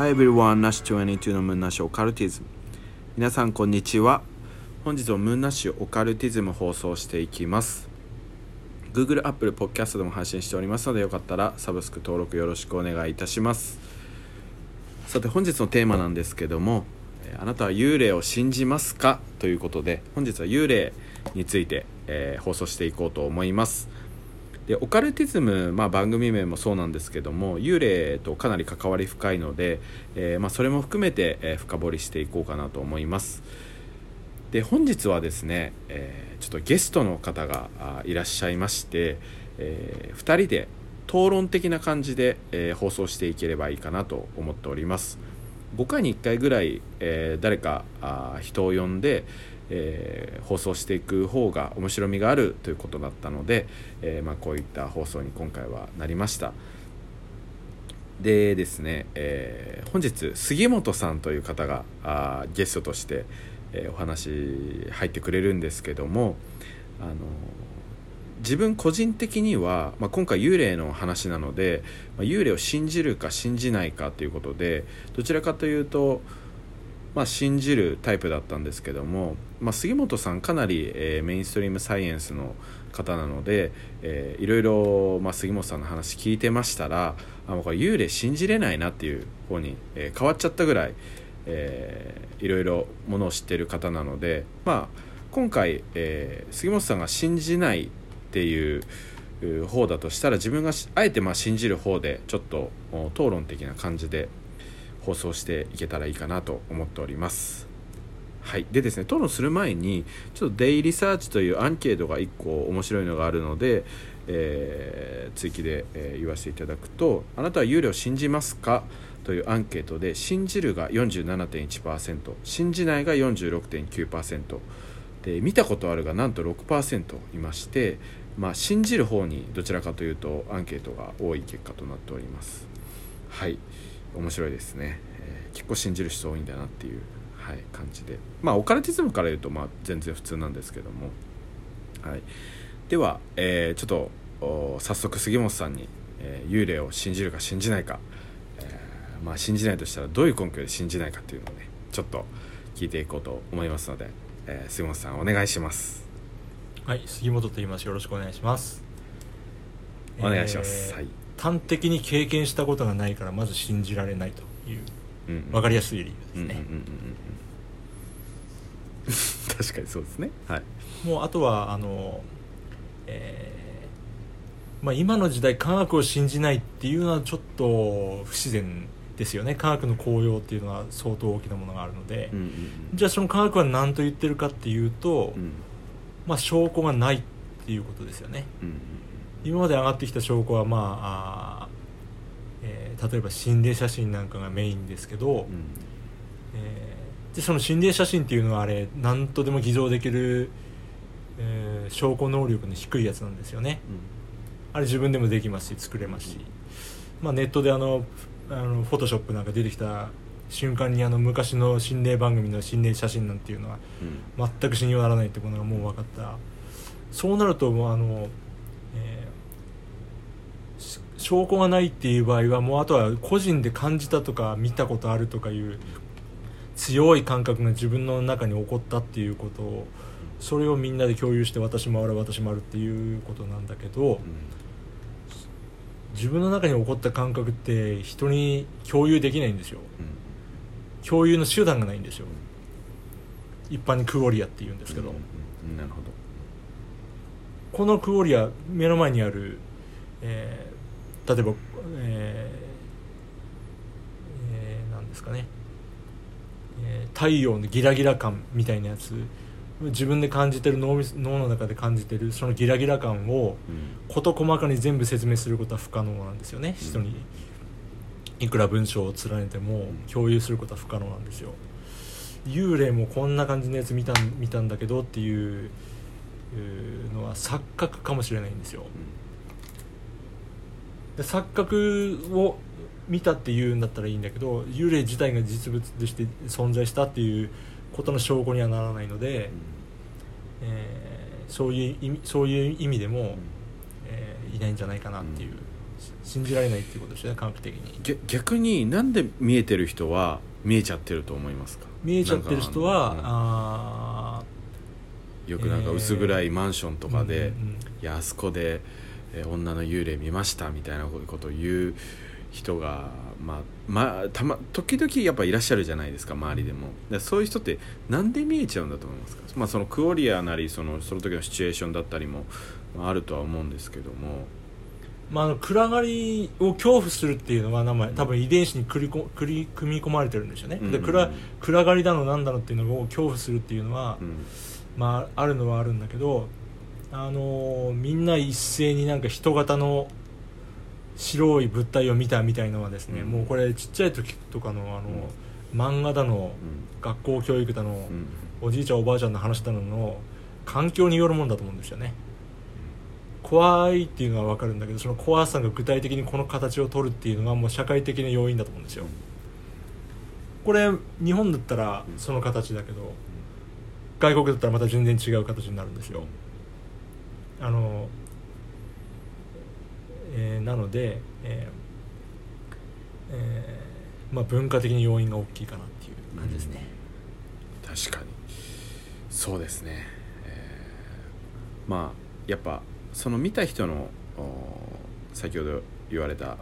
Hi everyone, Nash 22のムーンナッシュオカルティズム皆さんこんにちは。本日もムーンナッシュオカルティズム放送していきます。Google、Apple、Podcast でも配信しておりますのでよかったらサブスク登録よろしくお願いいたします。さて本日のテーマなんですけどもあなたは幽霊を信じますか？ということで本日は幽霊について、えー、放送していこうと思います。でオカルティズム、まあ、番組名もそうなんですけども幽霊とかなり関わり深いので、えー、まあ、それも含めて、えー、深掘りしていこうかなと思います。で本日はですね、えー、ちょっとゲストの方がいらっしゃいまして、え2人で討論的な感じで、え放送していければいいかなと思っております。5回に1回ぐらい、え誰かあ人を呼んで、えー、放送していく方が面白みがあるということだったので、えー、まあ、こういった放送に今回はなりました。でですね、えー、本日杉本さんという方があゲストとして、えお話入ってくれるんですけどもあの自分個人的には、まあ、今回幽霊の話なので、まあ、幽霊を信じるか信じないかということでどちらかというとまあ、信じるタイプだったんですけども、まあ、杉本さんかなり、えー、メインストリームサイエンスの方なので、えー、いろいろ、まあ、杉本さんの話聞いてましたらあこれ幽霊信じれないなっていう方に、えー、変わっちゃったぐらい、えー、いろいろものを知ってる方なので、まあ、今回、えー、杉本さんが信じないっていう方だとしたら自分があえてまあ信じる方でちょっと討論的な感じで放送していけたらいいかなと思っております。はい、でですね討論する前にちょっとデイリサーチというアンケートが1個面白いのがあるので、えー、追記で、えー、言わせていただくと「あなたは有料信じますか?」というアンケートで信じるが47.1%信じないが46.9%で見たことあるがなんと6%いまして、まあ、信じる方にどちらかというとアンケートが多い結果となっております。はい面白いですね、えー、結構信じる人多いんだなっていう、はい、感じで。まあオカルティズムから言うとまあ全然普通なんですけども、はい、では、えー、ちょっと早速杉本さんに、えー、幽霊を信じるか信じないか、えー、まあ、信じないとしたらどういう根拠で信じないかっていうのをねちょっと聞いていこうと思いますので、え杉本さんお願いします。はい杉本と言います。よろしくお願いします。お願いします、はい端的に経験したことがないからまず信じられないという、分かりやすい理由ですね、確かにそうですね。はい。もうあとはあのえー、まあ、今の時代科学を信じないっていうのはちょっと不自然ですよね。科学の効用っていうのは相当大きなものがあるので、うんうんうん、じゃあその科学は何と言ってるかっていうと、うん、まあ、証拠がないっていうことですよね、うんうん今まで上がってきた証拠はまああ、えー、例えば心霊写真なんかがメインですけど、うん、えー、でその心霊写真っていうのはあれ何とでも偽造できる、えー、証拠能力の低いやつなんですよね、うん、あれ自分でもできますし作れますし、まあ、ネットであのあのフォトショップなんか出てきた瞬間にあの昔の心霊番組の心霊写真なんていうのは全く信用ならないってことがもう分かった。そうなるともうあの証拠がないっていう場合はもうあとは個人で感じたとか見たことあるとかいう強い感覚が自分の中に起こったっていうことをそれをみんなで共有して私もある私もあるっていうことなんだけど、自分の中に起こった感覚って人に共有できないんですよ、共有の手段がないんですよ。一般にクオリアって言うんですけど、なるほど。このクオリア目の前にある、え例えば、えーえー、なんですかね、えー、太陽のギラギラ感みたいなやつ。自分で感じてる脳脳の中で感じてるそのギラギラ感を事細かに全部説明することは不可能なんですよね、うん、人に。いくら文章を連ねても共有することは不可能なんですよ。幽霊もこんな感じのやつ見た見たんだけどっていうのは錯覚かもしれないんですよ、うん錯覚を見たっていうんだったらいいんだけど幽霊自体が実物として存在したっていうことの証拠にはならないので、うん、えー、そういう意味そういう意味でも、えー、いないんじゃないかなっていう、うん、信じられないっていうことですよね科学的に。ぎ逆になんで見えてる人は見えちゃってると思いますか？見えちゃってる人はあよくなんか薄暗いマンションとかで、うんうんうん。いやあそこで、えー女の幽霊見ましたみたいなことを言う人が、まあまあ、たま時々やっぱいらっしゃるじゃないですか周りでも。でそういう人ってなんで見えちゃうんだと思いますか、まあ、そのクオリアなりそのその時のシチュエーションだったりも、まあ、あるとは思うんですけども。まあ、あの暗がりを恐怖するっていうのは名前多分遺伝子に組みこ組み組み込まれてるんですよね、うん。で暗暗がりだのなんだのっていうのを恐怖するっていうのは、うん。まあ、あるのはあるんだけど、あのーみんな一斉になんか人型の白い物体を見たみたいのはですね、うん。もうこれちっちゃい時とかのあの、漫画だのうん。学校教育だの、うん。おじいちゃんおばあちゃんの話だのの環境によるもんだと思うんですよね。怖いっていうのは分かるんだけどその怖さが具体的にこの形を取るっていうのがもう社会的な要因だと思うんですよ。これ日本だったらその形だけど外国だったらまた全然違う形になるんですよあの、えーなので、えーえーまあ、文化的に要因が大きいかなっていう。感じですね、確かに。そうですね、えーまあやっぱその見た人のお先ほど言われた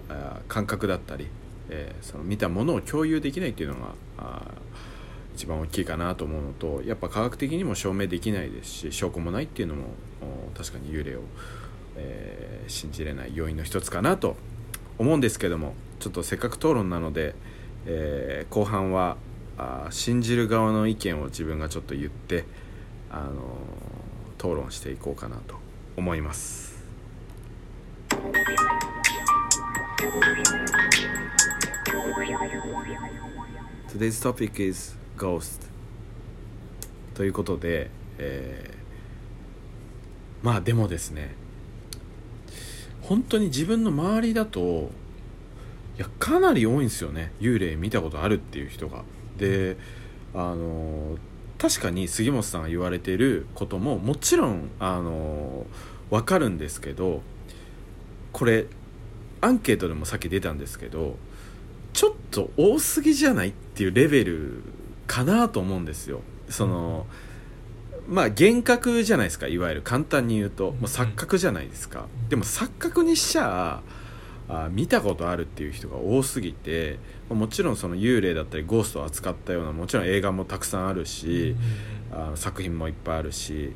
感覚だったり、えーその見たものを共有できないっていうのがあー一番大きいかなと思うのとやっぱ科学的にも証明できないですし証拠もないっていうのも確かに幽霊を、えー信じれない要因の一つかなと思うんですけどもちょっとせっかく討論なので、えー後半はあ信じる側の意見を自分がちょっと言って、あのー討論していこうかなと思います。Today's topic is ghost ということで、えーまあでもですね本当に自分の周りだといやかなり多いんですよね。幽霊見たことあるっていう人が。であの確かに杉本さんが言われてることももちろんあの分かるんですけどこれアンケートでもさっき出たんですけどちょっと多すぎじゃないっていうレベルかなと思うんですよ。その、まあ幻覚じゃないですかいわゆる。簡単に言うと、もう錯覚じゃないですか、でも錯覚にしちゃあ見たことあるっていう人が多すぎてまあもちろんその幽霊だったりゴーストを扱ったようなもちろん映画もたくさんあるし、あ作品もいっぱいあるし、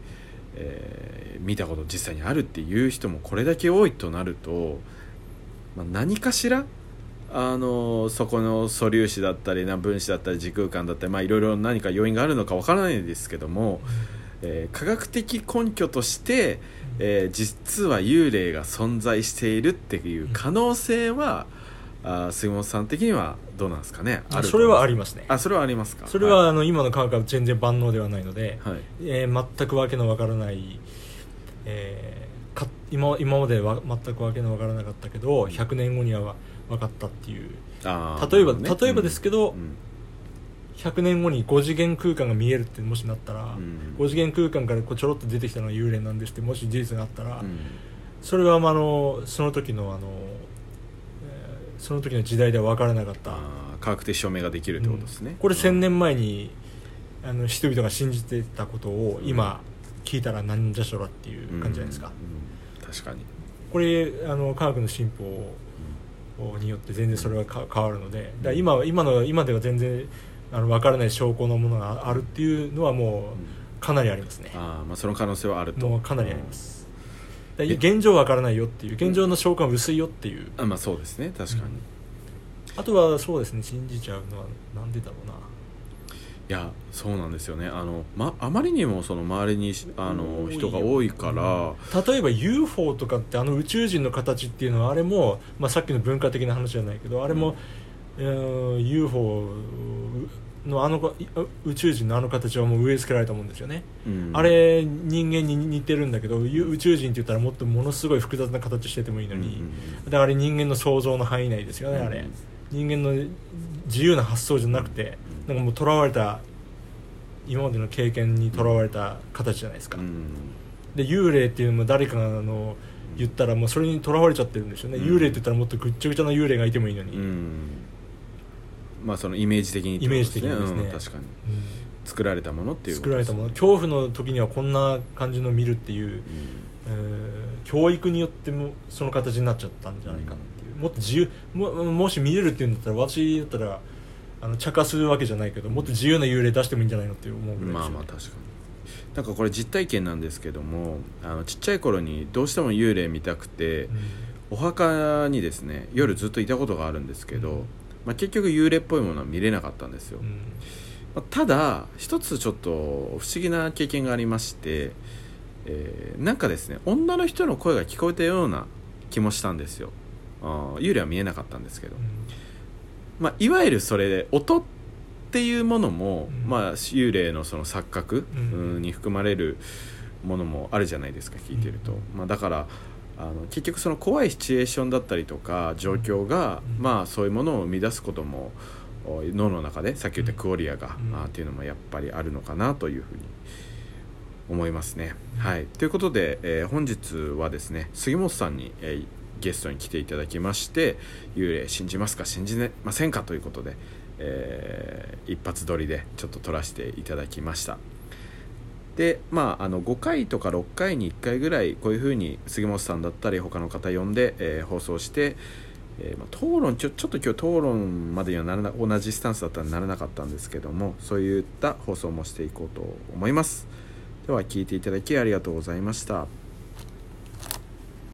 えー見たこと実際にあるっていう人もこれだけ多いとなると、まあ、何かしらあのそこの素粒子だったりな分子だったり時空間だったり、まあ、いろいろ何か要因があるのかわからないですけども、えー科学的根拠として、えー実は幽霊が存在しているっていう可能性は、あー杉本さん的にはどうなんですかね？それはありますね。あそれはありますか？それは、あの今の科学は全然万能ではないので、はい、はいえー全くわけのわからない、えーか今今までは全くわけのわからなかったけど100年後には分かったっていう。例えば、ね。例えばですけど、うん100年後に5次元空間が見えるってもしなったら、うん。5次元空間からこうちょろっと出てきたのが幽霊なんですってもし事実があったら、うん。それはまああのその時のあの、えーその時の時代では分からなかった。科学的証明ができるってことですね、うん。これ1000年前にあの人々が信じてたことを今聞いたらなんじゃそらっていう感じじゃないですか、確かに、これあの科学の進歩によって全然それはか変わるのでだ今は今の今では全然あの分からない証拠のものがあるっていうのはもうかなりありますね。あーまあその可能性はあると。もうかなりあります。だからえ。現状分からないよっていう現状の証拠が薄いよっていう。あまあそうですね。確かに、うん。あとはそうですね。信じちゃうのはなんでだろうないやそうなんですよね。あの、ま、あまりにもその周りにあの人が多いから、例えば UFO とかってあの宇宙人の形っていうのはあれも、まあ、さっきの文化的な話じゃないけどあれも、えー UFO のあのい宇宙人のあの形はもう植え付けられたもんですよね、うん。あれ人間に似てるんだけどゆ宇宙人って言ったらもっとものすごい複雑な形しててもいいのに、だからあれ人間の想像の範囲内ですよね、あれ。うん人間の自由な発想じゃなくて、なんかもうとらわれた今までの経験にとらわれた形じゃないですか、うん。で幽霊っていうのも誰かの言ったらもうそれにとらわれちゃってるんですよね、うん。幽霊って言ったらもっとぐっちゃぐちゃな幽霊がいてもいいのに、うんまあそのイメージ的にってことイメージ的にですね。うん確かに。作られたものっていうこと作られたもの。恐怖の時にはこんな感じの見るっていう、うん。えー教育によってもその形になっちゃったんじゃないかなっていう。もっと自由ももし見れるっていうんだったら私だったらあの茶化するわけじゃないけどもっと自由な幽霊出してもいいんじゃないのって思うぐらいですよまあまあ確かに。なんかこれ実体験なんですけどもあのちっちゃい頃にどうしても幽霊見たくて、お墓にですね夜ずっといたことがあるんですけど、うんまあ、結局幽霊っぽいものは見れなかったんですよ、うん。まあただ一つちょっと不思議な経験がありまして、えーなんかですね女の人の声が聞こえたような気もしたんですよ。あー幽霊は見えなかったんですけど、まあ、いわゆるそれで音っていうものも、うん。まあ、幽霊のその錯覚、に含まれるものもあるじゃないですか聞いてると、うん。まあ、だからあの結局その怖いシチュエーションだったりとか状況が、うん。まあ、そういうものを生み出すこともお脳の中でさっき言ったクオリアが、うん。あーっていうのもやっぱりあるのかなというふうに思いますね。はい、ということで、えー本日はですね杉本さんに、えーゲストに来ていただきまして幽霊信じますか信じませんかということで、えー一発撮りでちょっと撮らせていただきました。でまあ、あの5回とか6回に1回ぐらいこういうふうに杉本さんだったり他の方呼んで、えー放送して、えーまあ、討論ちょちょっと今日討論までにはならな同じスタンスだったらならなかったんですけどもそういった放送もしていこうと思いますでは聞いていただきありがとうございました